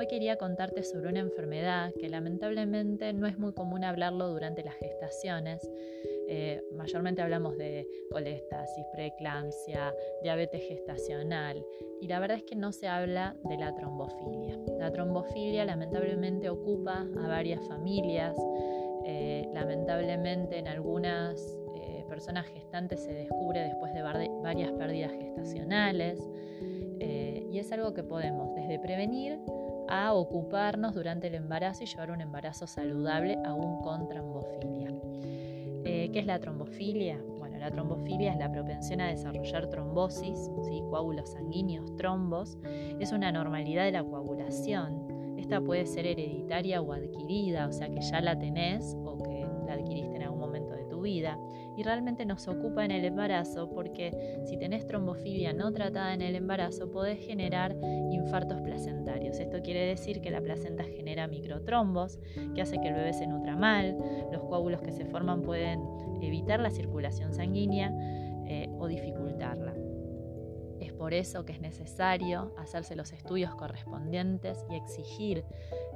Hoy quería contarte sobre una enfermedad que lamentablemente no es muy común hablarlo durante las gestaciones. Eh, mayormente hablamos de colestasis, preeclampsia, diabetes gestacional y la verdad es que no se habla de la trombofilia. La trombofilia lamentablemente ocupa a varias familias, eh, lamentablemente en algunas eh, personas gestantes se descubre después de varias pérdidas gestacionales y es algo que podemos desde prevenir a ocuparnos durante el embarazo y llevar un embarazo saludable aún con trombofilia. Eh, ¿Qué es la trombofilia? Bueno, la trombofilia es la propensión a desarrollar trombosis, coágulos sanguíneos, trombos. Es una normalidad de la coagulación. Esta puede ser hereditaria o adquirida, o sea que ya la tenés o que adquiriste en algún momento de tu vida y realmente nos ocupa en el embarazo porque si tenés trombofilia no tratada en el embarazo podés generar infartos placentarios. Esto quiere decir que la placenta genera microtrombos que hace que el bebé se nutra mal, los coágulos que se forman pueden evitar la circulación sanguínea eh, o dificultarla. Es por eso que es necesario hacerse los estudios correspondientes y exigir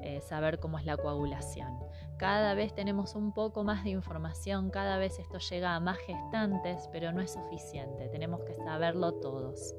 eh, saber cómo es la coagulación. Cada vez tenemos un poco más de información, cada vez esto llega a más gestantes, pero no es suficiente, tenemos que saberlo todos.